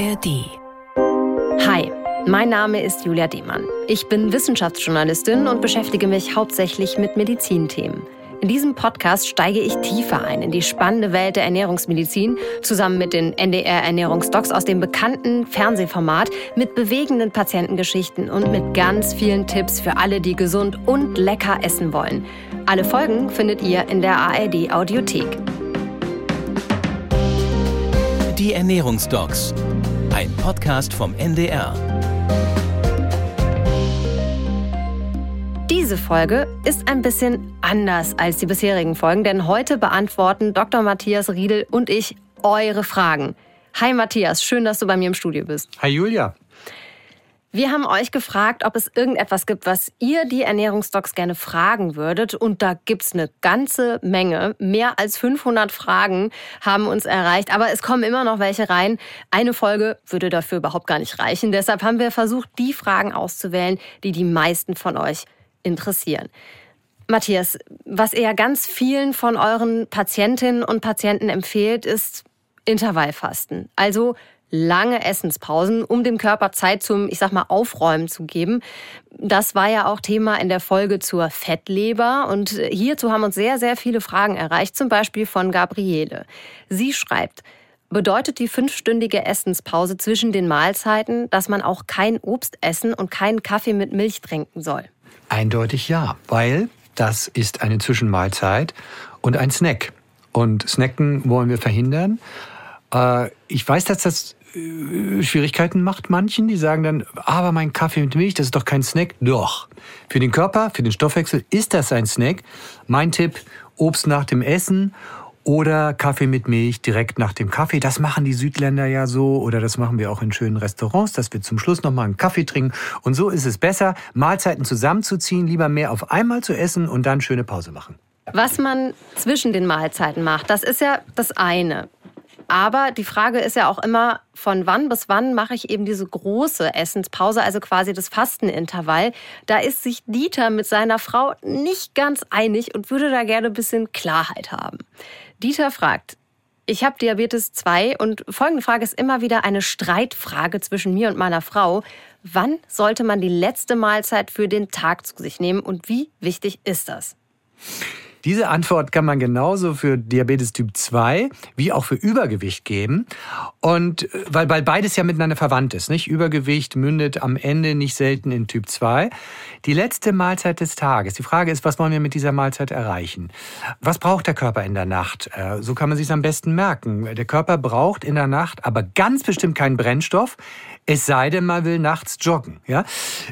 ARD. Hi, mein Name ist Julia Demann. Ich bin Wissenschaftsjournalistin und beschäftige mich hauptsächlich mit Medizinthemen. In diesem Podcast steige ich tiefer ein in die spannende Welt der Ernährungsmedizin, zusammen mit den NDR Ernährungsdocs aus dem bekannten Fernsehformat, mit bewegenden Patientengeschichten und mit ganz vielen Tipps für alle, die gesund und lecker essen wollen. Alle Folgen findet ihr in der ARD Audiothek. Die Ernährungsdocs, ein Podcast vom NDR. Diese Folge ist ein bisschen anders als die bisherigen Folgen, denn heute beantworten Dr. Matthias Riedel und ich eure Fragen. Hi Matthias, schön, dass du bei mir im Studio bist. Hi Julia. Wir haben euch gefragt, ob es irgendetwas gibt, was ihr die Ernährungsdocs gerne fragen würdet. Und da gibt's eine ganze Menge. Mehr als 500 Fragen haben uns erreicht. Aber es kommen immer noch welche rein. Eine Folge würde dafür überhaupt gar nicht reichen. Deshalb haben wir versucht, die Fragen auszuwählen, die die meisten von euch interessieren. Matthias, was ihr ganz vielen von euren Patientinnen und Patienten empfehlt, ist Intervallfasten. Also lange Essenspausen, um dem Körper Zeit zum, ich sag mal, Aufräumen zu geben. Das war ja auch Thema in der Folge zur Fettleber und hierzu haben uns sehr, sehr viele Fragen erreicht, zum Beispiel von Gabriele. Sie schreibt, Bedeutet die fünfstündige Essenspause zwischen den Mahlzeiten, dass man auch kein Obst essen und keinen Kaffee mit Milch trinken soll? Eindeutig ja, weil das ist eine Zwischenmahlzeit und ein Snack. Und Snacken wollen wir verhindern. Äh, ich weiß, dass das Schwierigkeiten macht manchen, die sagen dann, aber mein Kaffee mit Milch, das ist doch kein Snack. Doch. Für den Körper, für den Stoffwechsel ist das ein Snack. Mein Tipp, Obst nach dem Essen oder Kaffee mit Milch direkt nach dem Kaffee. Das machen die Südländer ja so oder das machen wir auch in schönen Restaurants, dass wir zum Schluss nochmal einen Kaffee trinken. Und so ist es besser, Mahlzeiten zusammenzuziehen, lieber mehr auf einmal zu essen und dann schöne Pause machen. Was man zwischen den Mahlzeiten macht, das ist ja das eine. Aber die Frage ist ja auch immer, von wann bis wann mache ich eben diese große Essenspause, also quasi das Fastenintervall. Da ist sich Dieter mit seiner Frau nicht ganz einig und würde da gerne ein bisschen Klarheit haben. Dieter fragt, ich habe Diabetes 2 und folgende Frage ist immer wieder eine Streitfrage zwischen mir und meiner Frau. Wann sollte man die letzte Mahlzeit für den Tag zu sich nehmen und wie wichtig ist das? Diese Antwort kann man genauso für Diabetes Typ 2 wie auch für Übergewicht geben. Und äh, weil, weil beides ja miteinander verwandt ist, nicht? Übergewicht mündet am Ende nicht selten in Typ 2. Die letzte Mahlzeit des Tages. Die Frage ist, was wollen wir mit dieser Mahlzeit erreichen? Was braucht der Körper in der Nacht? Äh, so kann man sich am besten merken. Der Körper braucht in der Nacht aber ganz bestimmt keinen Brennstoff, es sei denn, man will nachts joggen. Ja?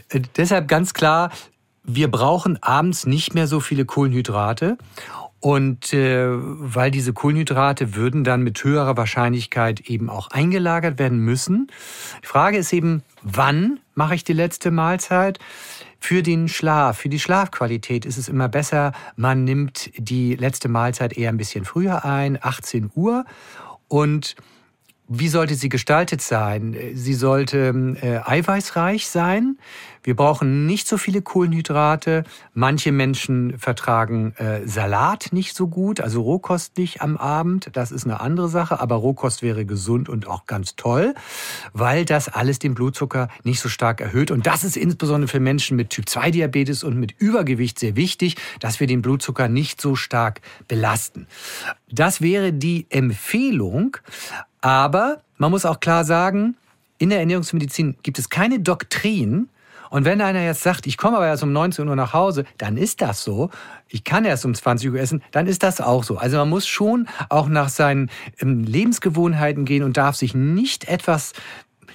Äh, deshalb ganz klar, wir brauchen abends nicht mehr so viele Kohlenhydrate. Und äh, weil diese Kohlenhydrate würden dann mit höherer Wahrscheinlichkeit eben auch eingelagert werden müssen. Die Frage ist eben, wann mache ich die letzte Mahlzeit? Für den Schlaf, für die Schlafqualität ist es immer besser, man nimmt die letzte Mahlzeit eher ein bisschen früher ein, 18 Uhr. Und wie sollte sie gestaltet sein? Sie sollte äh, eiweißreich sein. Wir brauchen nicht so viele Kohlenhydrate. Manche Menschen vertragen äh, Salat nicht so gut, also Rohkost nicht am Abend. Das ist eine andere Sache, aber Rohkost wäre gesund und auch ganz toll, weil das alles den Blutzucker nicht so stark erhöht. Und das ist insbesondere für Menschen mit Typ-2-Diabetes und mit Übergewicht sehr wichtig, dass wir den Blutzucker nicht so stark belasten. Das wäre die Empfehlung. Aber man muss auch klar sagen, in der Ernährungsmedizin gibt es keine Doktrin. Und wenn einer jetzt sagt, ich komme aber erst um 19 Uhr nach Hause, dann ist das so. Ich kann erst um 20 Uhr essen, dann ist das auch so. Also man muss schon auch nach seinen ähm, Lebensgewohnheiten gehen und darf sich nicht etwas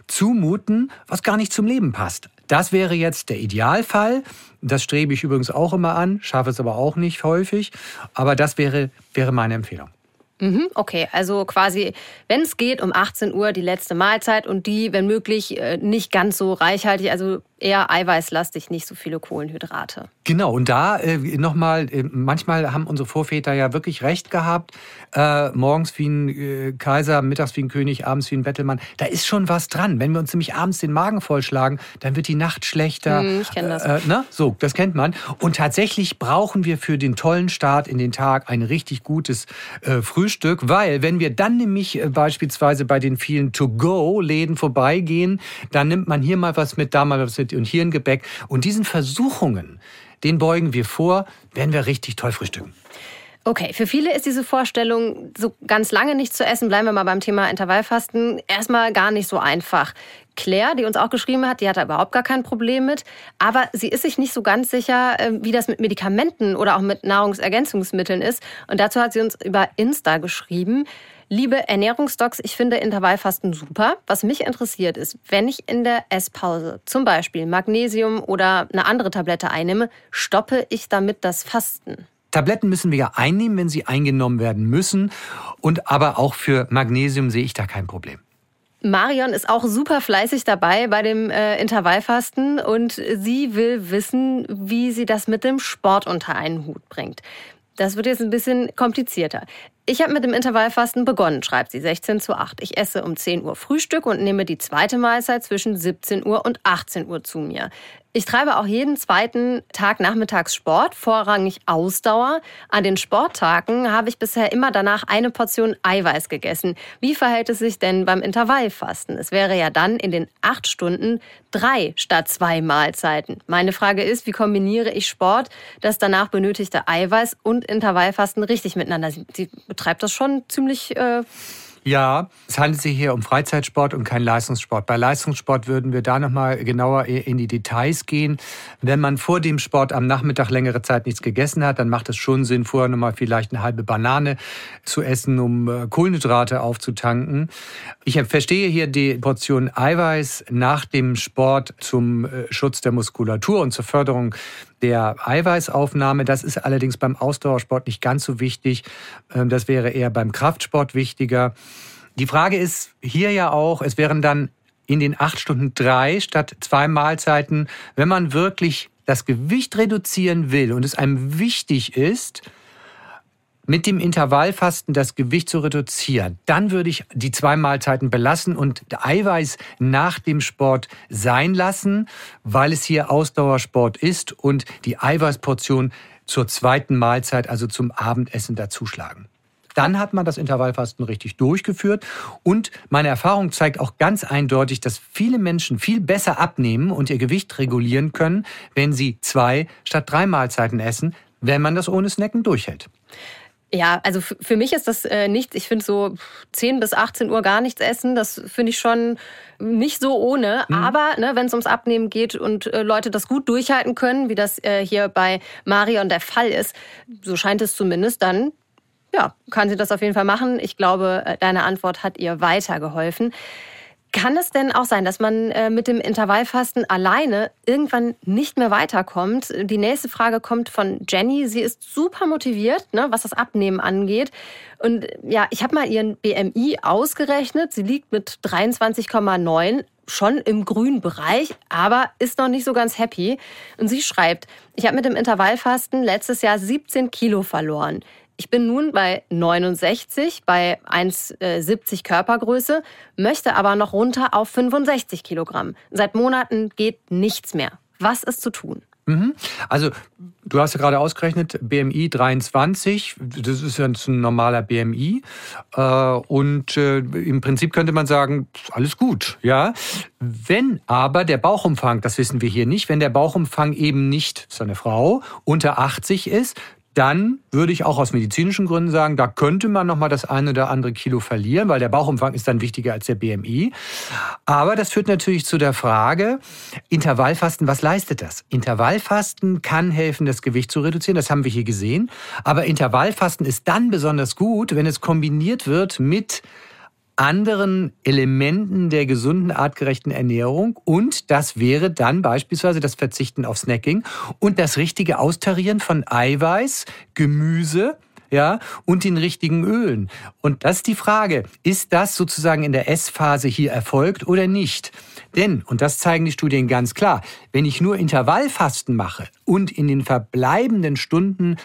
zumuten, was gar nicht zum Leben passt. Das wäre jetzt der Idealfall. Das strebe ich übrigens auch immer an, schaffe es aber auch nicht häufig. Aber das wäre, wäre meine Empfehlung. Mhm, okay, also quasi, wenn es geht, um 18 Uhr die letzte Mahlzeit und die, wenn möglich, äh, nicht ganz so reichhaltig, also eher eiweißlastig, nicht so viele Kohlenhydrate. Genau, und da äh, nochmal, äh, manchmal haben unsere Vorväter ja wirklich recht gehabt. Äh, morgens wie ein äh, Kaiser, mittags wie ein König, abends wie ein Bettelmann. Da ist schon was dran. Wenn wir uns nämlich abends den Magen vollschlagen, dann wird die Nacht schlechter. Hm, ich kenne das. Äh, ne? So, das kennt man. Und tatsächlich brauchen wir für den tollen Start in den Tag ein richtig gutes äh, Frühstück, weil wenn wir dann nämlich äh, beispielsweise bei den vielen To-Go-Läden vorbeigehen, dann nimmt man hier mal was mit, da mal was mit und hier ein Gebäck. Und diesen Versuchungen, den beugen wir vor, werden wir richtig toll frühstücken. Okay, für viele ist diese Vorstellung, so ganz lange nicht zu essen, bleiben wir mal beim Thema Intervallfasten, erstmal gar nicht so einfach. Claire, die uns auch geschrieben hat, die hat da überhaupt gar kein Problem mit. Aber sie ist sich nicht so ganz sicher, äh, wie das mit Medikamenten oder auch mit Nahrungsergänzungsmitteln ist. Und dazu hat sie uns über Insta geschrieben. Liebe Ernährungsdocs, ich finde Intervallfasten super. Was mich interessiert ist, wenn ich in der Esspause zum Beispiel Magnesium oder eine andere Tablette einnehme, stoppe ich damit das Fasten? Tabletten müssen wir ja einnehmen, wenn sie eingenommen werden müssen. Und aber auch für Magnesium sehe ich da kein Problem. Marion ist auch super fleißig dabei bei dem äh, Intervallfasten und sie will wissen, wie sie das mit dem Sport unter einen Hut bringt. Das wird jetzt ein bisschen komplizierter. Ich habe mit dem Intervallfasten begonnen, schreibt sie, 16 zu 8. Ich esse um 10 Uhr Frühstück und nehme die zweite Mahlzeit zwischen 17 Uhr und 18 Uhr zu mir. Ich treibe auch jeden zweiten Tag nachmittags Sport, vorrangig Ausdauer. An den Sporttagen habe ich bisher immer danach eine Portion Eiweiß gegessen. Wie verhält es sich denn beim Intervallfasten? Es wäre ja dann in den acht Stunden drei statt zwei Mahlzeiten. Meine Frage ist, wie kombiniere ich Sport, das danach benötigte Eiweiß und Intervallfasten richtig miteinander? Sie betreibt das schon ziemlich äh, ja, es handelt sich hier um Freizeitsport und kein Leistungssport. Bei Leistungssport würden wir da nochmal genauer in die Details gehen. Wenn man vor dem Sport am Nachmittag längere Zeit nichts gegessen hat, dann macht es schon Sinn, vorher nochmal vielleicht eine halbe Banane zu essen, um äh, Kohlenhydrate aufzutanken. Ich verstehe hier die Portion Eiweiß nach dem Sport zum äh, Schutz der Muskulatur und zur Förderung der Eiweißaufnahme. Das ist allerdings beim Ausdauersport nicht ganz so wichtig. Ähm, das wäre eher beim Kraftsport wichtiger. Die Frage ist hier ja auch, es wären dann in den acht Stunden drei statt zwei Mahlzeiten, wenn man wirklich das Gewicht reduzieren will und es einem wichtig ist, mit dem Intervallfasten das Gewicht zu reduzieren, dann würde ich die zwei Mahlzeiten belassen und Eiweiß nach dem Sport sein lassen, weil es hier Ausdauersport ist und die Eiweißportion zur zweiten Mahlzeit, also zum Abendessen dazuschlagen. Dann hat man das Intervallfasten richtig durchgeführt. Und meine Erfahrung zeigt auch ganz eindeutig, dass viele Menschen viel besser abnehmen und ihr Gewicht regulieren können, wenn sie zwei statt drei Mahlzeiten essen, wenn man das ohne Snacken durchhält. Ja, also für mich ist das äh, nichts. Ich finde so 10 bis 18 Uhr gar nichts essen, das finde ich schon nicht so ohne. Mhm. Aber ne, wenn es ums Abnehmen geht und äh, Leute das gut durchhalten können, wie das äh, hier bei Marion der Fall ist, so scheint es zumindest, dann ja, kann sie das auf jeden Fall machen. Ich glaube, äh, deine Antwort hat ihr weitergeholfen. Kann es denn auch sein, dass man äh, mit dem Intervallfasten alleine irgendwann nicht mehr weiterkommt? Die nächste Frage kommt von Jenny. Sie ist super motiviert, ne, was das Abnehmen angeht. Und ja, ich habe mal ihren BMI ausgerechnet. Sie liegt mit 23,9 schon im grünen Bereich, aber ist noch nicht so ganz happy. Und sie schreibt, ich habe mit dem Intervallfasten letztes Jahr 17 Kilo verloren. Ich bin nun bei 69, bei 1,70 äh, Körpergröße, möchte aber noch runter auf 65 Kilogramm. Seit Monaten geht nichts mehr. Was ist zu tun? Mhm. Also, du hast ja gerade ausgerechnet, BMI 23, das ist ja ein normaler BMI. Äh, und äh, im Prinzip könnte man sagen, alles gut, ja. Wenn aber der Bauchumfang, das wissen wir hier nicht, wenn der Bauchumfang eben nicht, so eine Frau, unter 80 ist, dann würde ich auch aus medizinischen Gründen sagen, da könnte man noch mal das eine oder andere Kilo verlieren, weil der Bauchumfang ist dann wichtiger als der BMI. Aber das führt natürlich zu der Frage, Intervallfasten, was leistet das? Intervallfasten kann helfen, das Gewicht zu reduzieren, das haben wir hier gesehen. Aber Intervallfasten ist dann besonders gut, wenn es kombiniert wird mit anderen Elementen der gesunden, artgerechten Ernährung. Und das wäre dann beispielsweise das Verzichten auf Snacking und das richtige Austarieren von Eiweiß, Gemüse, ja, und den richtigen Ölen. Und das ist die Frage, ist das sozusagen in der Essphase hier erfolgt oder nicht? Denn, und das zeigen die Studien ganz klar, wenn ich nur Intervallfasten mache und in den verbleibenden Stunden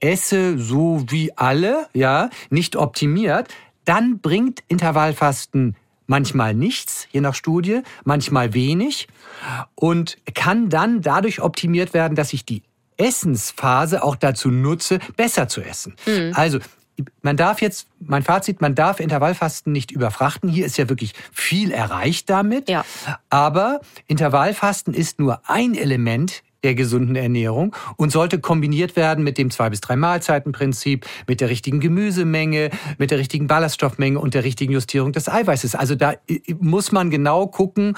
esse so wie alle, ja, nicht optimiert, dann bringt Intervallfasten manchmal nichts, je nach Studie, manchmal wenig und kann dann dadurch optimiert werden, dass ich die Essensphase auch dazu nutze, besser zu essen. Mhm. Also man darf jetzt, mein Fazit, man darf Intervallfasten nicht überfrachten. Hier ist ja wirklich viel erreicht damit. Ja. Aber Intervallfasten ist nur ein Element der gesunden Ernährung und sollte kombiniert werden mit dem zwei bis drei Mahlzeitenprinzip, mit der richtigen Gemüsemenge, mit der richtigen Ballaststoffmenge und der richtigen Justierung des Eiweißes. Also da muss man genau gucken.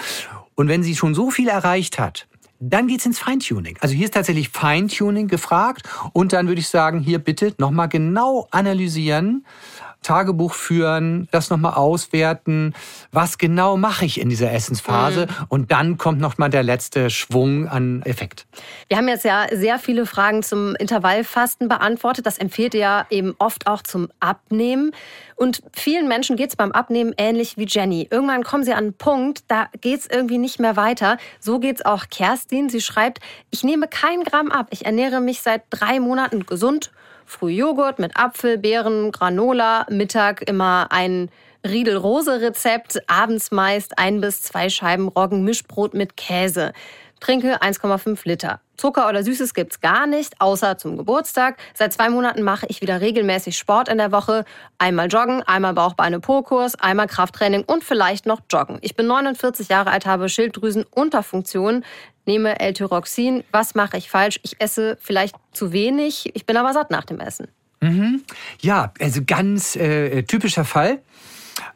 Und wenn sie schon so viel erreicht hat, dann geht's ins Feintuning. Also hier ist tatsächlich Feintuning gefragt und dann würde ich sagen, hier bitte nochmal genau analysieren, Tagebuch führen, das nochmal auswerten, was genau mache ich in dieser Essensphase mhm. und dann kommt nochmal der letzte Schwung an Effekt. Wir haben jetzt ja sehr viele Fragen zum Intervallfasten beantwortet. Das empfiehlt ja eben oft auch zum Abnehmen. Und vielen Menschen geht es beim Abnehmen ähnlich wie Jenny. Irgendwann kommen sie an einen Punkt, da geht es irgendwie nicht mehr weiter. So geht es auch Kerstin. Sie schreibt, ich nehme kein Gramm ab. Ich ernähre mich seit drei Monaten gesund Früh Joghurt mit Apfel, Beeren, Granola, Mittag immer ein Riedel-Rose-Rezept, abends meist ein bis zwei Scheiben Roggen-Mischbrot mit Käse. Trinke 1,5 Liter. Zucker oder Süßes gibt's gar nicht, außer zum Geburtstag. Seit zwei Monaten mache ich wieder regelmäßig Sport in der Woche. Einmal joggen, einmal Bauchbeine-Po-Kurs, einmal Krafttraining und vielleicht noch joggen. Ich bin 49 Jahre alt, habe Schilddrüsenunterfunktion, nehme L-Tyroxin. Was mache ich falsch? Ich esse vielleicht zu wenig, ich bin aber satt nach dem Essen. Mhm. Ja, also ganz äh, typischer Fall.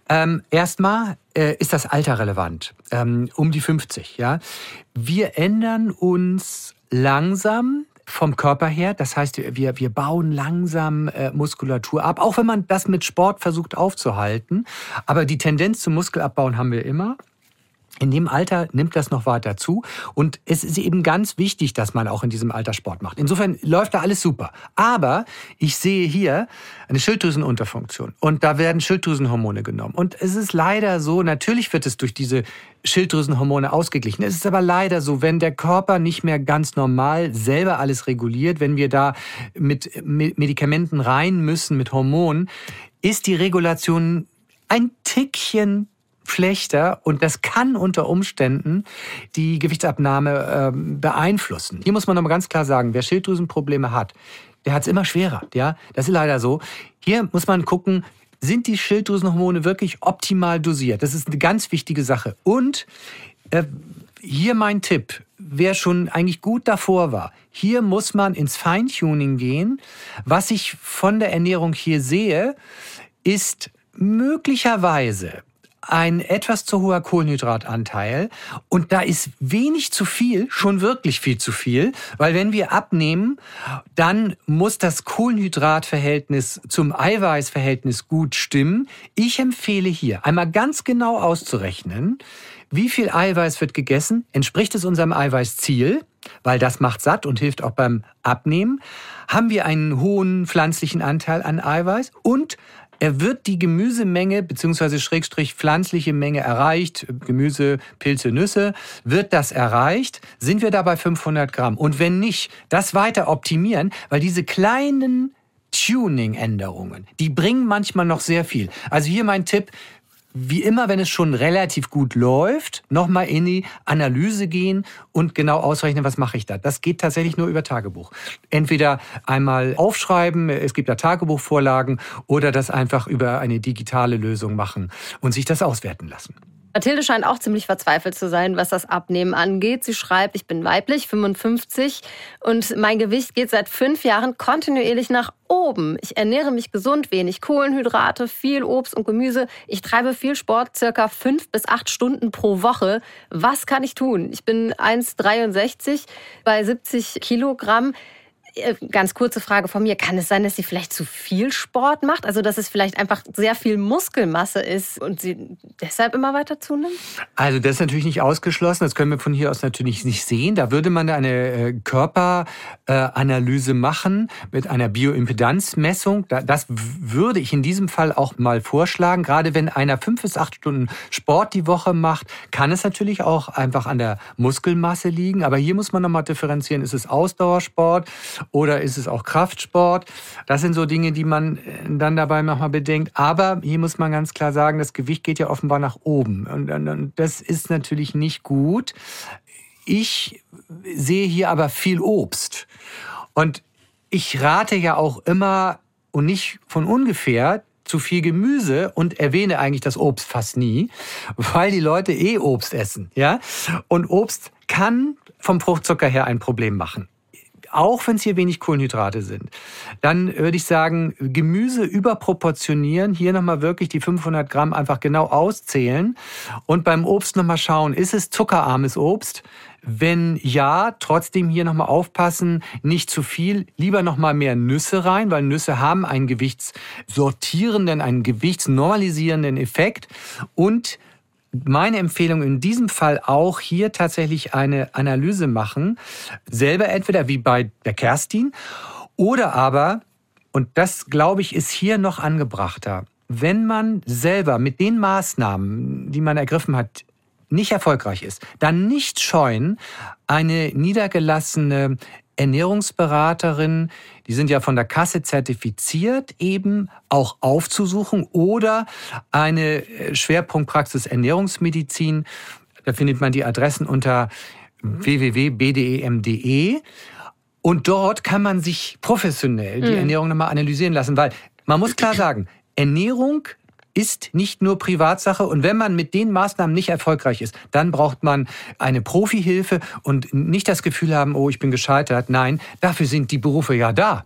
Ähm, erstmal äh, ist das Alter relevant, ähm, um die 50. Ja, wir ändern uns langsam vom Körper her. Das heißt, wir, wir bauen langsam äh, Muskulatur ab, auch wenn man das mit Sport versucht aufzuhalten. Aber die Tendenz zum Muskelabbauen haben wir immer. In dem Alter nimmt das noch weiter zu und es ist eben ganz wichtig, dass man auch in diesem Alter Sport macht. Insofern läuft da alles super. Aber ich sehe hier eine Schilddrüsenunterfunktion und da werden Schilddrüsenhormone genommen. Und es ist leider so, natürlich wird es durch diese Schilddrüsenhormone ausgeglichen. Es ist aber leider so, wenn der Körper nicht mehr ganz normal selber alles reguliert, wenn wir da mit Medikamenten rein müssen, mit Hormonen, ist die Regulation ein Tickchen schlechter und das kann unter Umständen die Gewichtsabnahme äh, beeinflussen. Hier muss man nochmal ganz klar sagen, wer Schilddrüsenprobleme hat, der hat es immer schwerer. Ja, das ist leider so. Hier muss man gucken, sind die Schilddrüsenhormone wirklich optimal dosiert? Das ist eine ganz wichtige Sache. Und äh, hier mein Tipp, wer schon eigentlich gut davor war, hier muss man ins Feintuning gehen. Was ich von der Ernährung hier sehe, ist möglicherweise ein etwas zu hoher Kohlenhydratanteil. Und da ist wenig zu viel, schon wirklich viel zu viel, weil wenn wir abnehmen, dann muss das Kohlenhydratverhältnis zum Eiweißverhältnis gut stimmen. Ich empfehle hier einmal ganz genau auszurechnen, wie viel Eiweiß wird gegessen, entspricht es unserem Eiweißziel, weil das macht satt und hilft auch beim Abnehmen. Haben wir einen hohen pflanzlichen Anteil an Eiweiß? Und er wird die Gemüsemenge bzw. Schrägstrich pflanzliche Menge erreicht, Gemüse, Pilze, Nüsse, wird das erreicht, sind wir dabei 500 Gramm. Und wenn nicht, das weiter optimieren, weil diese kleinen Tuning-Änderungen, die bringen manchmal noch sehr viel. Also hier mein Tipp, wie immer, wenn es schon relativ gut läuft, nochmal in die Analyse gehen und genau ausrechnen, was mache ich da. Das geht tatsächlich nur über Tagebuch. Entweder einmal aufschreiben, es gibt da Tagebuchvorlagen, oder das einfach über eine digitale Lösung machen und sich das auswerten lassen. Mathilde scheint auch ziemlich verzweifelt zu sein, was das Abnehmen angeht. Sie schreibt, ich bin weiblich, 55 und mein Gewicht geht seit fünf Jahren kontinuierlich nach oben. Ich ernähre mich gesund, wenig Kohlenhydrate, viel Obst und Gemüse. Ich treibe viel Sport, circa fünf bis acht Stunden pro Woche. Was kann ich tun? Ich bin 1,63 bei 70 Kilogramm ganz kurze Frage von mir. Kann es sein, dass sie vielleicht zu viel Sport macht? Also, dass es vielleicht einfach sehr viel Muskelmasse ist und sie deshalb immer weiter zunimmt? Also, das ist natürlich nicht ausgeschlossen. Das können wir von hier aus natürlich nicht sehen. Da würde man eine äh, Körperanalyse machen mit einer Bioimpedanzmessung. Das würde ich in diesem Fall auch mal vorschlagen. Gerade wenn einer fünf bis acht Stunden Sport die Woche macht, kann es natürlich auch einfach an der Muskelmasse liegen. Aber hier muss man nochmal differenzieren. Ist es Ausdauersport oder ist es auch Kraftsport? Das sind so Dinge, die man äh, dann dabei nochmal bedenkt. Aber hier muss man ganz klar sagen, das Gewicht geht ja offenbar nach oben. Und das ist natürlich nicht gut. Ich sehe hier aber viel Obst. Und ich rate ja auch immer und nicht von ungefähr zu viel Gemüse und erwähne eigentlich das Obst fast nie, weil die Leute eh Obst essen, ja? Und Obst kann vom Fruchtzucker her ein Problem machen auch wenn es hier wenig Kohlenhydrate sind, dann würde ich sagen, Gemüse überproportionieren, hier nochmal wirklich die 500 Gramm einfach genau auszählen und beim Obst nochmal schauen, ist es zuckerarmes Obst? Wenn ja, trotzdem hier nochmal aufpassen, nicht zu viel, lieber nochmal mehr Nüsse rein, weil Nüsse haben einen gewichtssortierenden, einen gewichtsnormalisierenden Effekt und meine Empfehlung in diesem Fall auch hier tatsächlich eine Analyse machen. Selber entweder wie bei der Kerstin oder aber, und das glaube ich ist hier noch angebrachter, wenn man selber mit den Maßnahmen, die man ergriffen hat, nicht erfolgreich ist, dann nicht scheuen, eine niedergelassene Ernährungsberaterin, die sind ja von der Kasse zertifiziert, eben auch aufzusuchen oder eine äh, Schwerpunktpraxis Ernährungsmedizin. Da findet man die Adressen unter www.bdem.de. Und dort kann man sich professionell die mhm. Ernährung nochmal analysieren lassen, weil man muss klar sagen, Ernährung ist nicht nur Privatsache. Und wenn man mit den Maßnahmen nicht erfolgreich ist, dann braucht man eine Profihilfe und nicht das Gefühl haben, oh, ich bin gescheitert. Nein, dafür sind die Berufe ja da.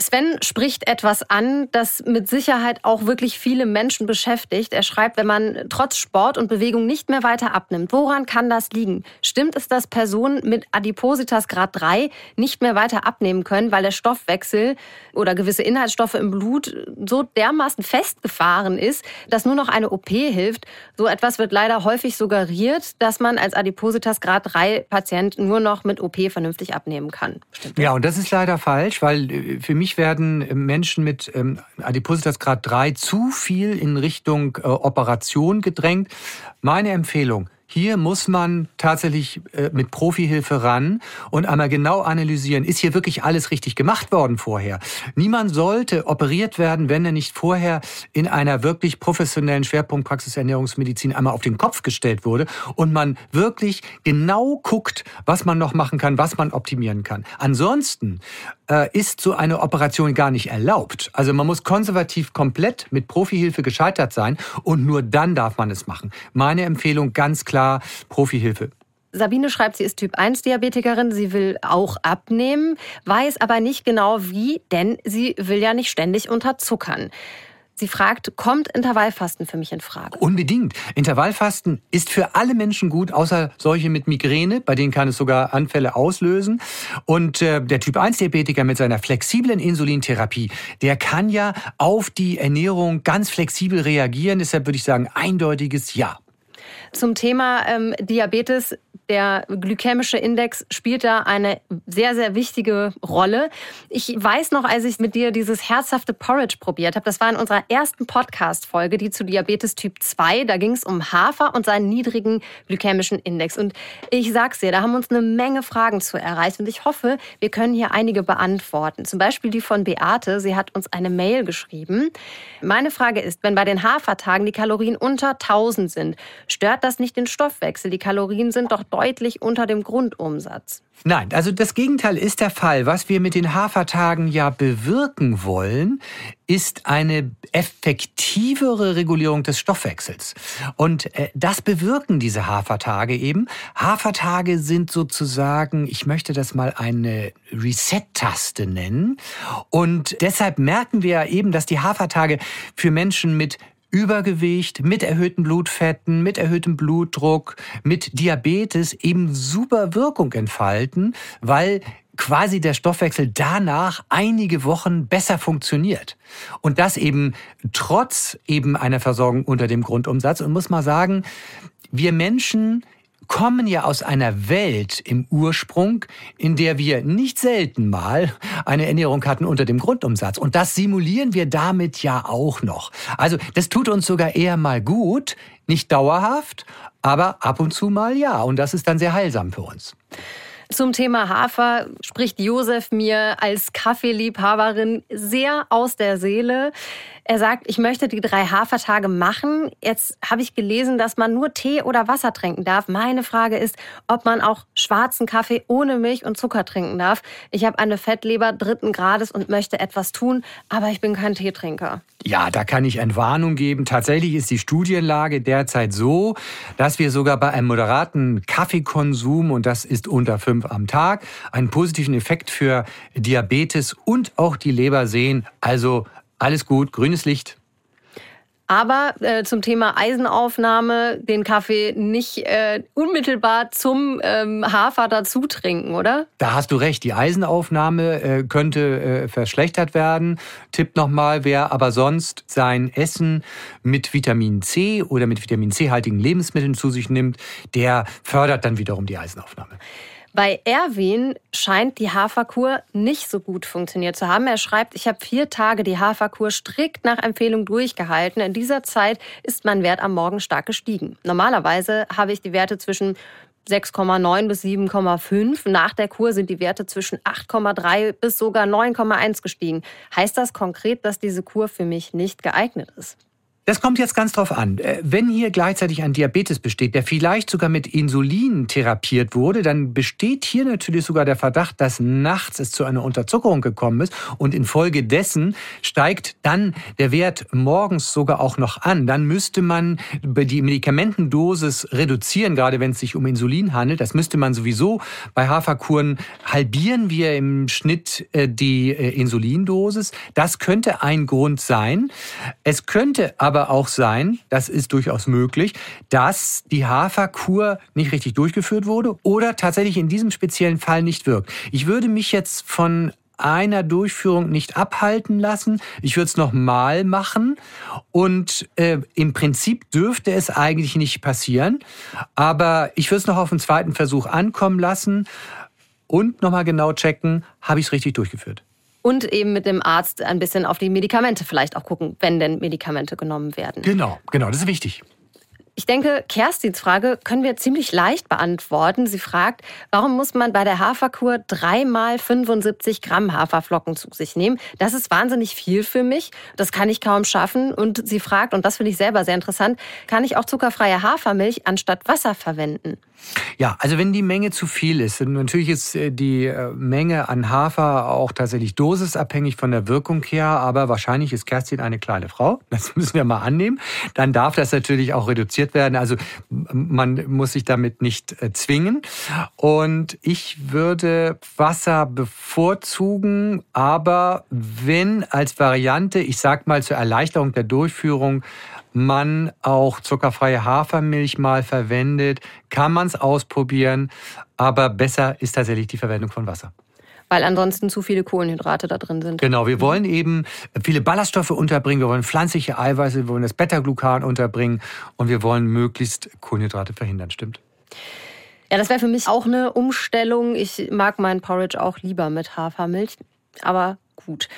Sven spricht etwas an, das mit Sicherheit auch wirklich viele Menschen beschäftigt. Er schreibt, wenn man trotz Sport und Bewegung nicht mehr weiter abnimmt, woran kann das liegen? Stimmt es, dass Personen mit Adipositas Grad 3 nicht mehr weiter abnehmen können, weil der Stoffwechsel oder gewisse Inhaltsstoffe im Blut so dermaßen festgefahren ist, dass nur noch eine OP hilft? So etwas wird leider häufig suggeriert, dass man als Adipositas Grad 3 Patient nur noch mit OP vernünftig abnehmen kann. Stimmt? Ja, und das ist leider falsch, weil äh, für mich Häufig werden äh, Menschen mit ähm, Adipositas Grad 3 zu viel in Richtung äh, Operation gedrängt. Meine Empfehlung, hier muss man tatsächlich äh, mit Profihilfe ran und einmal genau analysieren, ist hier wirklich alles richtig gemacht worden vorher. Niemand sollte operiert werden, wenn er nicht vorher in einer wirklich professionellen Schwerpunktpraxis Ernährungsmedizin einmal auf den Kopf gestellt wurde und man wirklich genau guckt, was man noch machen kann, was man optimieren kann. Ansonsten ist so eine Operation gar nicht erlaubt. Also man muss konservativ komplett mit Profihilfe gescheitert sein und nur dann darf man es machen. Meine Empfehlung ganz klar Profihilfe. Sabine schreibt, sie ist Typ 1 Diabetikerin, sie will auch abnehmen, weiß aber nicht genau wie, denn sie will ja nicht ständig unterzuckern. Sie fragt, kommt Intervallfasten für mich in Frage? Unbedingt. Intervallfasten ist für alle Menschen gut, außer solche mit Migräne, bei denen kann es sogar Anfälle auslösen. Und äh, der Typ 1 Diabetiker mit seiner flexiblen Insulintherapie, der kann ja auf die Ernährung ganz flexibel reagieren. Deshalb würde ich sagen, eindeutiges Ja. Zum Thema ähm, Diabetes der glykämische Index spielt da eine sehr, sehr wichtige Rolle. Ich weiß noch, als ich mit dir dieses herzhafte Porridge probiert habe, das war in unserer ersten Podcast-Folge, die zu Diabetes Typ 2. Da ging es um Hafer und seinen niedrigen glykämischen Index. Und ich sag's dir, da haben uns eine Menge Fragen zu erreicht. Und ich hoffe, wir können hier einige beantworten. Zum Beispiel die von Beate. Sie hat uns eine Mail geschrieben. Meine Frage ist, wenn bei den Hafertagen die Kalorien unter 1000 sind, stört das nicht den Stoffwechsel? Die Kalorien sind doch deutlich unter dem Grundumsatz. Nein, also das Gegenteil ist der Fall. Was wir mit den Hafertagen ja bewirken wollen, ist eine effektivere Regulierung des Stoffwechsels. Und äh, das bewirken diese Hafertage eben. Hafertage sind sozusagen, ich möchte das mal eine Reset-Taste nennen. Und deshalb merken wir ja eben, dass die Hafertage für Menschen mit Übergewicht, mit erhöhten Blutfetten, mit erhöhtem Blutdruck, mit Diabetes eben super Wirkung entfalten, weil quasi der Stoffwechsel danach einige Wochen besser funktioniert. Und das eben trotz eben einer Versorgung unter dem Grundumsatz. Und muss mal sagen, wir Menschen kommen ja aus einer Welt im Ursprung, in der wir nicht selten mal eine Ernährung hatten unter dem Grundumsatz. Und das simulieren wir damit ja auch noch. Also das tut uns sogar eher mal gut, nicht dauerhaft, aber ab und zu mal ja. Und das ist dann sehr heilsam für uns. Zum Thema Hafer spricht Josef mir als Kaffeeliebhaberin sehr aus der Seele. Er sagt, ich möchte die drei Hafertage machen. Jetzt habe ich gelesen, dass man nur Tee oder Wasser trinken darf. Meine Frage ist, ob man auch schwarzen Kaffee ohne Milch und Zucker trinken darf. Ich habe eine Fettleber dritten Grades und möchte etwas tun, aber ich bin kein Teetrinker. Ja, da kann ich eine Warnung geben. Tatsächlich ist die Studienlage derzeit so, dass wir sogar bei einem moderaten Kaffeekonsum, und das ist unter fünf am Tag, einen positiven Effekt für Diabetes und auch die Leber sehen. Also alles gut, grünes Licht. Aber äh, zum Thema Eisenaufnahme, den Kaffee nicht äh, unmittelbar zum ähm, Hafer dazu trinken, oder? Da hast du recht. Die Eisenaufnahme äh, könnte äh, verschlechtert werden. Tipp nochmal, wer aber sonst sein Essen mit Vitamin C oder mit Vitamin C-haltigen Lebensmitteln zu sich nimmt, der fördert dann wiederum die Eisenaufnahme. Bei Erwin scheint die Haferkur nicht so gut funktioniert zu haben. Er schreibt, ich habe vier Tage die Haferkur strikt nach Empfehlung durchgehalten. In dieser Zeit ist mein Wert am Morgen stark gestiegen. Normalerweise habe ich die Werte zwischen 6,9 bis 7,5. Nach der Kur sind die Werte zwischen 8,3 bis sogar 9,1 gestiegen. Heißt das konkret, dass diese Kur für mich nicht geeignet ist? Das kommt jetzt ganz drauf an. Äh, wenn hier gleichzeitig ein Diabetes besteht, der vielleicht sogar mit Insulin therapiert wurde, dann besteht hier natürlich sogar der Verdacht, dass nachts es zu einer Unterzuckerung gekommen ist und infolgedessen steigt dann der Wert morgens sogar auch noch an. Dann müsste man die Medikamentendosis reduzieren, gerade wenn es sich um Insulin handelt. Das müsste man sowieso bei Haferkuren halbieren wir im Schnitt äh, die äh, Insulindosis. Das könnte ein Grund sein. Es könnte aber aber auch sein, das ist durchaus möglich, dass die Haferkur nicht richtig durchgeführt wurde oder tatsächlich in diesem speziellen Fall nicht wirkt. Ich würde mich jetzt von einer Durchführung nicht abhalten lassen. Ich würde es nochmal machen und äh, im Prinzip dürfte es eigentlich nicht passieren, aber ich würde es noch auf einen zweiten Versuch ankommen lassen und nochmal genau checken, habe ich es richtig durchgeführt. Und eben mit dem Arzt ein bisschen auf die Medikamente vielleicht auch gucken, wenn denn Medikamente genommen werden. Genau, genau, das ist wichtig. Ich denke, Kerstins Frage können wir ziemlich leicht beantworten. Sie fragt, warum muss man bei der Haferkur dreimal 75 Gramm Haferflocken zu sich nehmen? Das ist wahnsinnig viel für mich. Das kann ich kaum schaffen. Und sie fragt, und das finde ich selber sehr interessant, kann ich auch zuckerfreie Hafermilch anstatt Wasser verwenden? Ja, also wenn die Menge zu viel ist, natürlich ist äh, die äh, Menge an Hafer auch tatsächlich dosisabhängig von der Wirkung her, aber wahrscheinlich ist Kerstin eine kleine Frau, das müssen wir mal annehmen, dann darf das natürlich auch reduziert werden. Also man muss sich damit nicht äh, zwingen. Und ich würde Wasser bevorzugen, aber wenn als Variante, ich sag mal zur Erleichterung der Durchführung, man auch zuckerfreie Hafermilch mal verwendet, kann man es ausprobieren, aber besser ist tatsächlich die Verwendung von Wasser weil ansonsten zu viele Kohlenhydrate da drin sind. Genau, wir wollen eben viele Ballaststoffe unterbringen, wir wollen pflanzliche Eiweiße, wir wollen das Beta-Glucan unterbringen und wir wollen möglichst Kohlenhydrate verhindern, stimmt? Ja, das wäre für mich auch eine Umstellung. Ich mag meinen Porridge auch lieber mit Hafermilch, aber gut.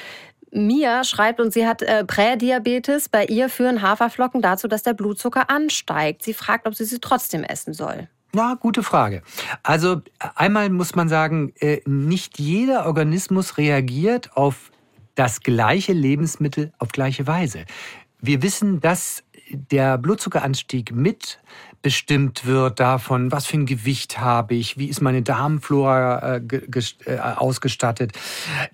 Mia schreibt und sie hat äh, Prädiabetes. Bei ihr führen Haferflocken dazu, dass der Blutzucker ansteigt. Sie fragt, ob sie sie trotzdem essen soll. Na, gute Frage. Also einmal muss man sagen, äh, nicht jeder Organismus reagiert auf das gleiche Lebensmittel auf gleiche Weise. Wir wissen, dass der Blutzuckeranstieg mit bestimmt wird davon, was für ein Gewicht habe ich, wie ist meine Darmflora äh, äh, ausgestattet.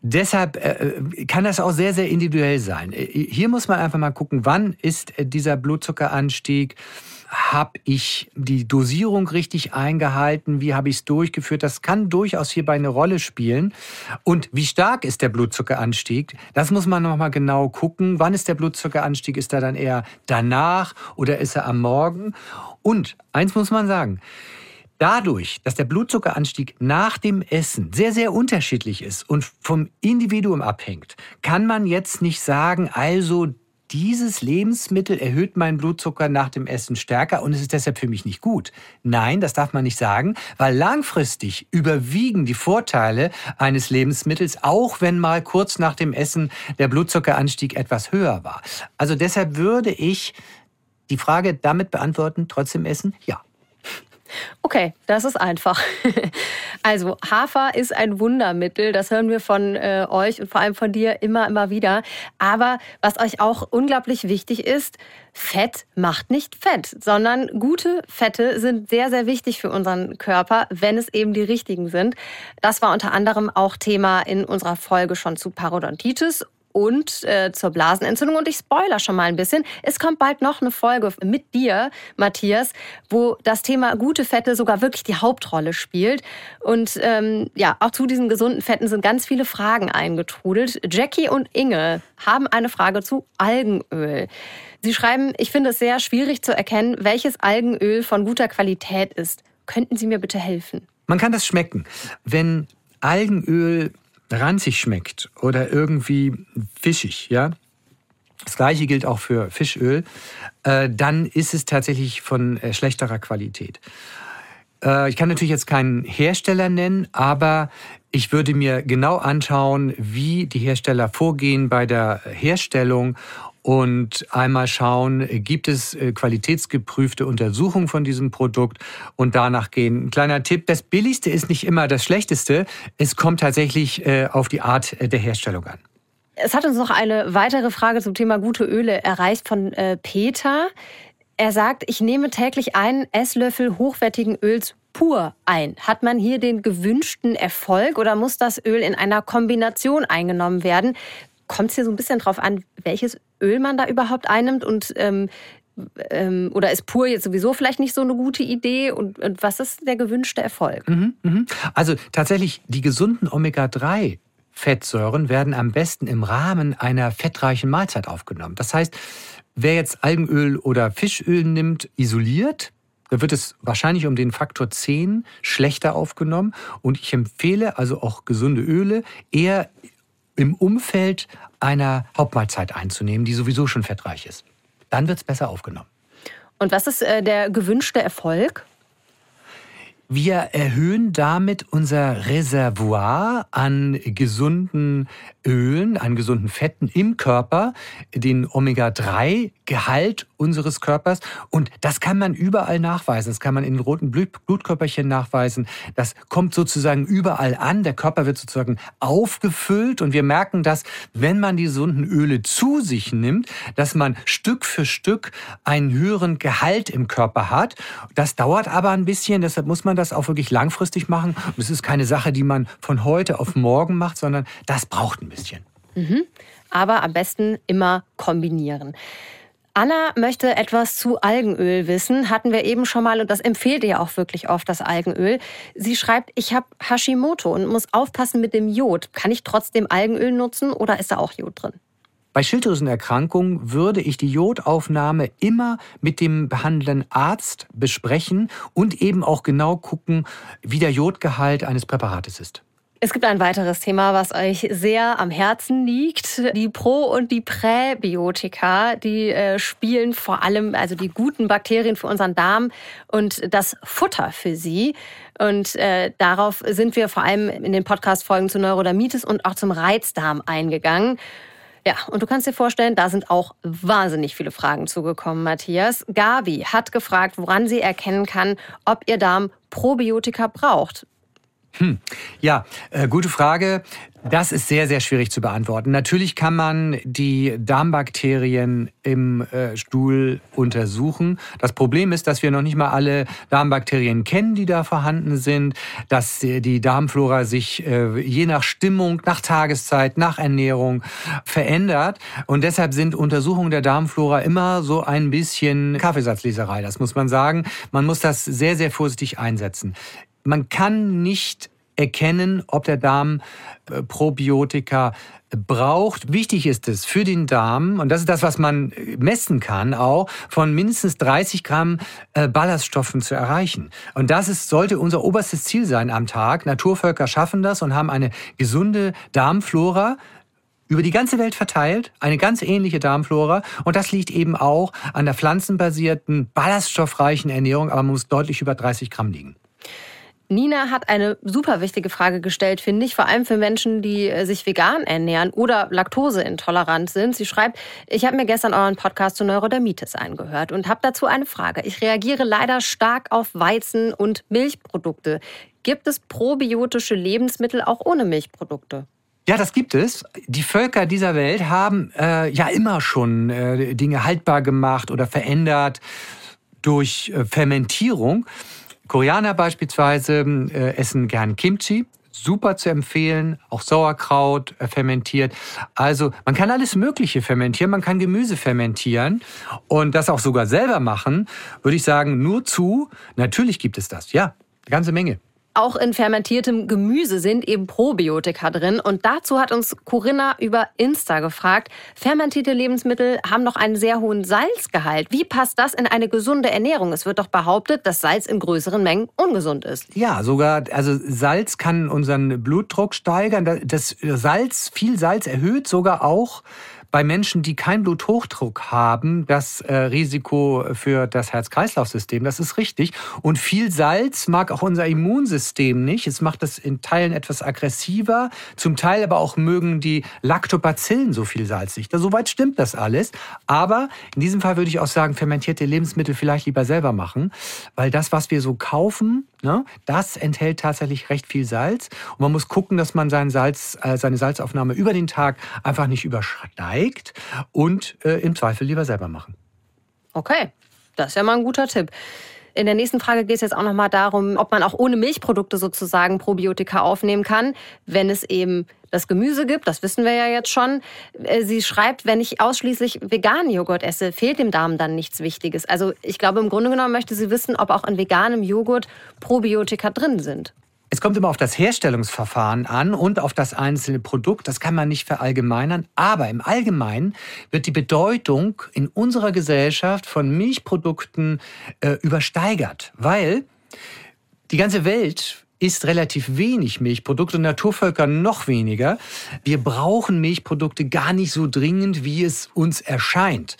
Deshalb äh, kann das auch sehr, sehr individuell sein. Äh, hier muss man einfach mal gucken, wann ist dieser Blutzuckeranstieg habe ich die Dosierung richtig eingehalten? Wie habe ich es durchgeführt? Das kann durchaus hierbei eine Rolle spielen. Und wie stark ist der Blutzuckeranstieg? Das muss man nochmal genau gucken. Wann ist der Blutzuckeranstieg? Ist er dann eher danach oder ist er am Morgen? Und eins muss man sagen. Dadurch, dass der Blutzuckeranstieg nach dem Essen sehr, sehr unterschiedlich ist und vom Individuum abhängt, kann man jetzt nicht sagen, also dieses Lebensmittel erhöht meinen Blutzucker nach dem Essen stärker und es ist deshalb für mich nicht gut. Nein, das darf man nicht sagen, weil langfristig überwiegen die Vorteile eines Lebensmittels, auch wenn mal kurz nach dem Essen der Blutzuckeranstieg etwas höher war. Also deshalb würde ich die Frage damit beantworten, trotzdem essen? Ja. Okay, das ist einfach. Also Hafer ist ein Wundermittel, das hören wir von äh, euch und vor allem von dir immer, immer wieder. Aber was euch auch unglaublich wichtig ist, Fett macht nicht Fett, sondern gute Fette sind sehr, sehr wichtig für unseren Körper, wenn es eben die richtigen sind. Das war unter anderem auch Thema in unserer Folge schon zu Parodontitis und äh, zur Blasenentzündung. Und ich spoiler schon mal ein bisschen. Es kommt bald noch eine Folge mit dir, Matthias, wo das Thema gute Fette sogar wirklich die Hauptrolle spielt. Und ähm, ja, auch zu diesen gesunden Fetten sind ganz viele Fragen eingetrudelt. Jackie und Inge haben eine Frage zu Algenöl. Sie schreiben, ich finde es sehr schwierig zu erkennen, welches Algenöl von guter Qualität ist. Könnten Sie mir bitte helfen? Man kann das schmecken. Wenn Algenöl ranzig schmeckt oder irgendwie fischig, ja, das gleiche gilt auch für Fischöl, äh, dann ist es tatsächlich von äh, schlechterer Qualität. Äh, ich kann natürlich jetzt keinen Hersteller nennen, aber ich würde mir genau anschauen, wie die Hersteller vorgehen bei der Herstellung und einmal schauen, gibt es äh, qualitätsgeprüfte Untersuchungen von diesem Produkt und danach gehen. Ein kleiner Tipp, das Billigste ist nicht immer das Schlechteste. Es kommt tatsächlich äh, auf die Art äh, der Herstellung an. Es hat uns noch eine weitere Frage zum Thema gute Öle erreicht von Peter. Er sagt, ich nehme täglich einen Esslöffel hochwertigen Öls pur ein. Hat man hier den gewünschten Erfolg oder muss das Öl in einer Kombination eingenommen werden? Kommt es hier so ein bisschen drauf an, welches Öl man da überhaupt einnimmt und ähm, ähm, oder ist pur jetzt sowieso vielleicht nicht so eine gute Idee und, und was ist der gewünschte Erfolg? Mhm, mh. Also tatsächlich die gesunden Omega-3 Fettsäuren werden am besten im Rahmen einer fettreichen Mahlzeit aufgenommen. Das heißt, wer jetzt Algenöl oder Fischöl nimmt, isoliert, da wird es wahrscheinlich um den Faktor 10 schlechter aufgenommen. Und ich empfehle also auch gesunde Öle eher im Umfeld einer Hauptmahlzeit einzunehmen, die sowieso schon fettreich ist. Dann wird es besser aufgenommen. Und was ist äh, der gewünschte Erfolg? Wir erhöhen damit unser Reservoir an gesunden Ölen, an gesunden Fetten im Körper, den Omega-3-Gehalt unseres Körpers. Und das kann man überall nachweisen. Das kann man in roten Blutkörperchen nachweisen. Das kommt sozusagen überall an. Der Körper wird sozusagen aufgefüllt. Und wir merken dass, wenn man die gesunden Öle zu sich nimmt, dass man Stück für Stück einen höheren Gehalt im Körper hat. Das dauert aber ein bisschen. Deshalb muss man das auch wirklich langfristig machen. Und es ist keine Sache, die man von heute auf morgen macht, sondern das braucht ein bisschen. Mhm. Aber am besten immer kombinieren. Anna möchte etwas zu Algenöl wissen. Hatten wir eben schon mal und das empfiehlt ihr auch wirklich oft, das Algenöl. Sie schreibt, ich habe Hashimoto und muss aufpassen mit dem Jod. Kann ich trotzdem Algenöl nutzen oder ist da auch Jod drin? Bei Schilddrüsenerkrankungen würde ich die Jodaufnahme immer mit dem behandelnden Arzt besprechen und eben auch genau gucken, wie der Jodgehalt eines Präparates ist. Es gibt ein weiteres Thema, was euch sehr am Herzen liegt. Die Pro- und die Präbiotika, die äh, spielen vor allem also die guten Bakterien für unseren Darm und das Futter für sie. Und äh, darauf sind wir vor allem in den Podcast-Folgen zu Neurodermitis und auch zum Reizdarm eingegangen. Ja, und du kannst dir vorstellen, da sind auch wahnsinnig viele Fragen zugekommen, Matthias. Gabi hat gefragt, woran sie erkennen kann, ob ihr Darm Probiotika braucht. Hm. Ja, äh, gute Frage. Das ist sehr, sehr schwierig zu beantworten. Natürlich kann man die Darmbakterien im äh, Stuhl untersuchen. Das Problem ist, dass wir noch nicht mal alle Darmbakterien kennen, die da vorhanden sind, dass die Darmflora sich äh, je nach Stimmung, nach Tageszeit, nach Ernährung verändert. Und deshalb sind Untersuchungen der Darmflora immer so ein bisschen Kaffeesatzleserei, das muss man sagen. Man muss das sehr, sehr vorsichtig einsetzen. Man kann nicht erkennen, ob der Darm äh, Probiotika braucht. Wichtig ist es für den Darm, und das ist das, was man messen kann, auch von mindestens 30 Gramm äh, Ballaststoffen zu erreichen. Und das ist, sollte unser oberstes Ziel sein am Tag. Naturvölker schaffen das und haben eine gesunde Darmflora über die ganze Welt verteilt, eine ganz ähnliche Darmflora. Und das liegt eben auch an der pflanzenbasierten, ballaststoffreichen Ernährung, aber man muss deutlich über 30 Gramm liegen. Nina hat eine super wichtige Frage gestellt, finde ich, vor allem für Menschen, die äh, sich vegan ernähren oder laktoseintolerant sind. Sie schreibt, ich habe mir gestern euren Podcast zu Neurodermitis angehört und habe dazu eine Frage. Ich reagiere leider stark auf Weizen und Milchprodukte. Gibt es probiotische Lebensmittel auch ohne Milchprodukte? Ja, das gibt es. Die Völker dieser Welt haben äh, ja immer schon äh, Dinge haltbar gemacht oder verändert durch äh, Fermentierung. Koreaner beispielsweise äh, essen gern Kimchi. Super zu empfehlen, auch Sauerkraut äh, fermentiert. Also man kann alles Mögliche fermentieren, man kann Gemüse fermentieren und das auch sogar selber machen, würde ich sagen, nur zu. Natürlich gibt es das, ja, eine ganze Menge. Auch in fermentiertem Gemüse sind eben Probiotika drin. Und dazu hat uns Corinna über Insta gefragt, fermentierte Lebensmittel haben doch einen sehr hohen Salzgehalt. Wie passt das in eine gesunde Ernährung? Es wird doch behauptet, dass Salz in größeren Mengen ungesund ist. Ja, sogar, also Salz kann unseren Blutdruck steigern. Das Salz, viel Salz erhöht sogar auch bei Menschen, die keinen Bluthochdruck haben, das äh, Risiko für das Herz-Kreislauf-System. Das ist richtig. Und viel Salz mag auch unser Immunsystem nicht. Es macht es in Teilen etwas aggressiver. Zum Teil aber auch mögen die Lactobacillen so viel Salz nicht. Soweit stimmt das alles. Aber in diesem Fall würde ich auch sagen, fermentierte Lebensmittel vielleicht lieber selber machen, weil das, was wir so kaufen, Ne? Das enthält tatsächlich recht viel Salz. Und man muss gucken, dass man seinen Salz, äh, seine Salzaufnahme über den Tag einfach nicht übersteigt und äh, im Zweifel lieber selber machen. Okay, das ist ja mal ein guter Tipp. In der nächsten Frage geht es jetzt auch nochmal darum, ob man auch ohne Milchprodukte sozusagen Probiotika aufnehmen kann, wenn es eben das Gemüse gibt. Das wissen wir ja jetzt schon. Äh, sie schreibt, wenn ich ausschließlich veganen Joghurt esse, fehlt dem Darm dann nichts Wichtiges. Also ich glaube, im Grunde genommen möchte sie wissen, ob auch in veganem Joghurt Probiotika drin sind. Es kommt immer auf das Herstellungsverfahren an und auf das einzelne Produkt. Das kann man nicht verallgemeinern. Aber im Allgemeinen wird die Bedeutung in unserer Gesellschaft von Milchprodukten äh, übersteigert, weil die ganze Welt isst relativ wenig Milchprodukte und Naturvölker noch weniger. Wir brauchen Milchprodukte gar nicht so dringend, wie es uns erscheint.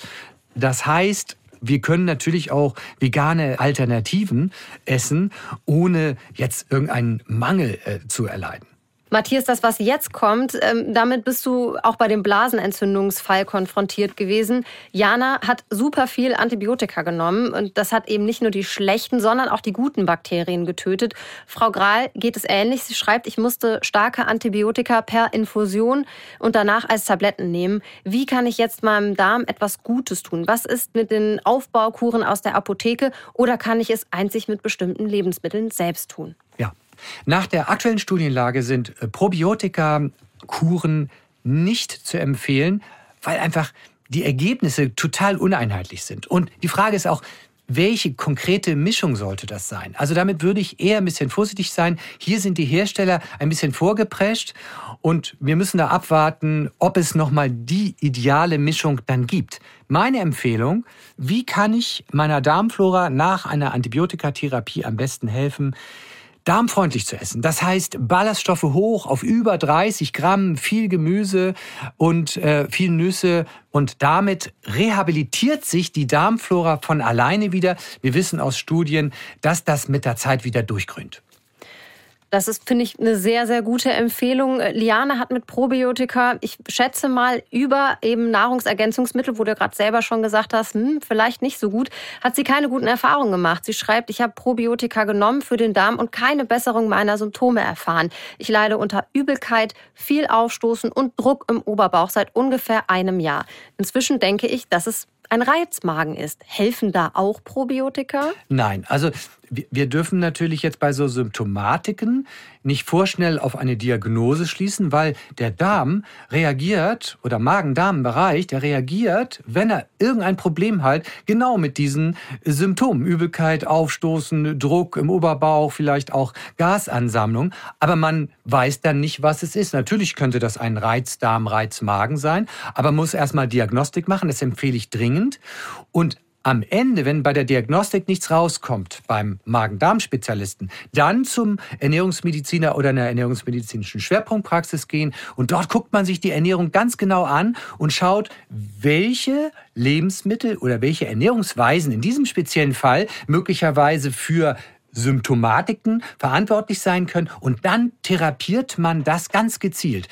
Das heißt, wir können natürlich auch vegane Alternativen essen, ohne jetzt irgendeinen Mangel äh, zu erleiden. Matthias, das, was jetzt kommt, ähm, damit bist du auch bei dem Blasenentzündungsfall konfrontiert gewesen. Jana hat super viel Antibiotika genommen und das hat eben nicht nur die schlechten, sondern auch die guten Bakterien getötet. Frau Grahl geht es ähnlich. Sie schreibt, ich musste starke Antibiotika per Infusion und danach als Tabletten nehmen. Wie kann ich jetzt meinem Darm etwas Gutes tun? Was ist mit den Aufbaukuren aus der Apotheke oder kann ich es einzig mit bestimmten Lebensmitteln selbst tun? Nach der aktuellen Studienlage sind äh, Probiotika-Kuren nicht zu empfehlen, weil einfach die Ergebnisse total uneinheitlich sind. Und die Frage ist auch, welche konkrete Mischung sollte das sein? Also damit würde ich eher ein bisschen vorsichtig sein. Hier sind die Hersteller ein bisschen vorgeprescht und wir müssen da abwarten, ob es nochmal die ideale Mischung dann gibt. Meine Empfehlung, wie kann ich meiner Darmflora nach einer Antibiotikatherapie am besten helfen? Darmfreundlich zu essen. Das heißt, Ballaststoffe hoch auf über 30 Gramm, viel Gemüse und äh, viel Nüsse. Und damit rehabilitiert sich die Darmflora von alleine wieder. Wir wissen aus Studien, dass das mit der Zeit wieder durchgrünt. Das ist, finde ich, eine sehr, sehr gute Empfehlung. Liane hat mit Probiotika, ich schätze mal, über eben Nahrungsergänzungsmittel, wo du gerade selber schon gesagt hast, hm, vielleicht nicht so gut, hat sie keine guten Erfahrungen gemacht. Sie schreibt, ich habe Probiotika genommen für den Darm und keine Besserung meiner Symptome erfahren. Ich leide unter Übelkeit, viel Aufstoßen und Druck im Oberbauch seit ungefähr einem Jahr. Inzwischen denke ich, dass es ein Reizmagen ist. Helfen da auch Probiotika? Nein, also wir dürfen natürlich jetzt bei so Symptomatiken nicht vorschnell auf eine Diagnose schließen, weil der Darm reagiert oder Magen-Darm-Bereich, der reagiert, wenn er irgendein Problem hat, genau mit diesen Symptomen. Übelkeit, Aufstoßen, Druck im Oberbauch, vielleicht auch Gasansammlung. Aber man weiß dann nicht, was es ist. Natürlich könnte das ein Reizdarm, Reizmagen sein, aber muss erstmal Diagnostik machen. Das empfehle ich dringend. Und am Ende, wenn bei der Diagnostik nichts rauskommt beim Magen-Darm-Spezialisten, dann zum Ernährungsmediziner oder einer ernährungsmedizinischen Schwerpunktpraxis gehen. Und dort guckt man sich die Ernährung ganz genau an und schaut, welche Lebensmittel oder welche Ernährungsweisen in diesem speziellen Fall möglicherweise für Symptomatiken verantwortlich sein können. Und dann therapiert man das ganz gezielt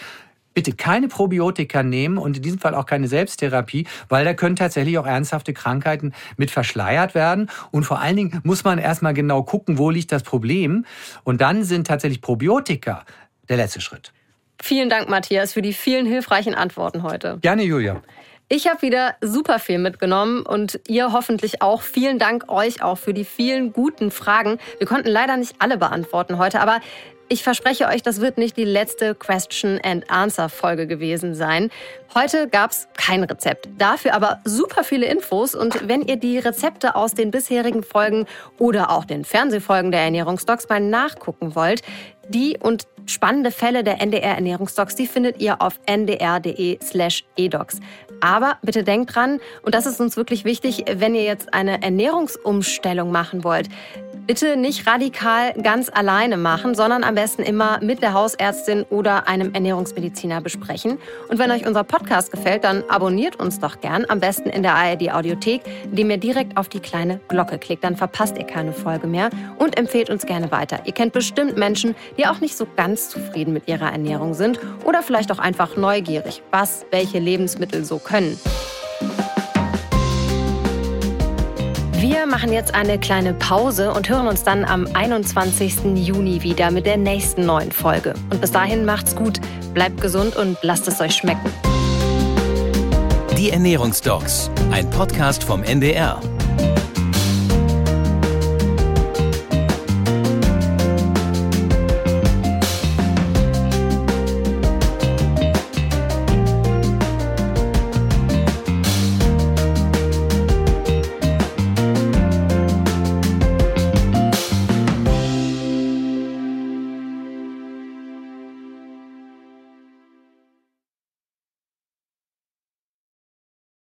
bitte keine Probiotika nehmen und in diesem Fall auch keine Selbsttherapie, weil da können tatsächlich auch ernsthafte Krankheiten mit verschleiert werden. Und vor allen Dingen muss man erstmal genau gucken, wo liegt das Problem. Und dann sind tatsächlich Probiotika der letzte Schritt. Vielen Dank, Matthias, für die vielen hilfreichen Antworten heute. Gerne, Julia. Ich habe wieder super viel mitgenommen und ihr hoffentlich auch. Vielen Dank euch auch für die vielen guten Fragen. Wir konnten leider nicht alle beantworten heute, aber ich verspreche euch, das wird nicht die letzte Question and Answer Folge gewesen sein. Heute gab's kein Rezept, dafür aber super viele Infos und wenn ihr die Rezepte aus den bisherigen Folgen oder auch den Fernsehfolgen der Ernährungsdocs mal nachgucken wollt, die und spannende Fälle der NDR Ernährungsdocs, die findet ihr auf ndr.de slash edocs. Aber bitte denkt dran, und das ist uns wirklich wichtig, wenn ihr jetzt eine Ernährungsumstellung machen wollt, bitte nicht radikal ganz alleine machen, sondern am besten immer mit der Hausärztin oder einem Ernährungsmediziner besprechen. Und wenn euch unser Podcast gefällt, dann abonniert uns doch gern, am besten in der ARD Audiothek, indem ihr direkt auf die kleine Glocke klickt. Dann verpasst ihr keine Folge mehr und empfehlt uns gerne weiter. Ihr kennt bestimmt Menschen, die auch nicht so ganz zufrieden mit ihrer Ernährung sind oder vielleicht auch einfach neugierig, was welche Lebensmittel so können. Wir machen jetzt eine kleine Pause und hören uns dann am 21. Juni wieder mit der nächsten neuen Folge. Und bis dahin macht's gut, bleibt gesund und lasst es euch schmecken. Die Ernährungsdocs, ein Podcast vom NDR.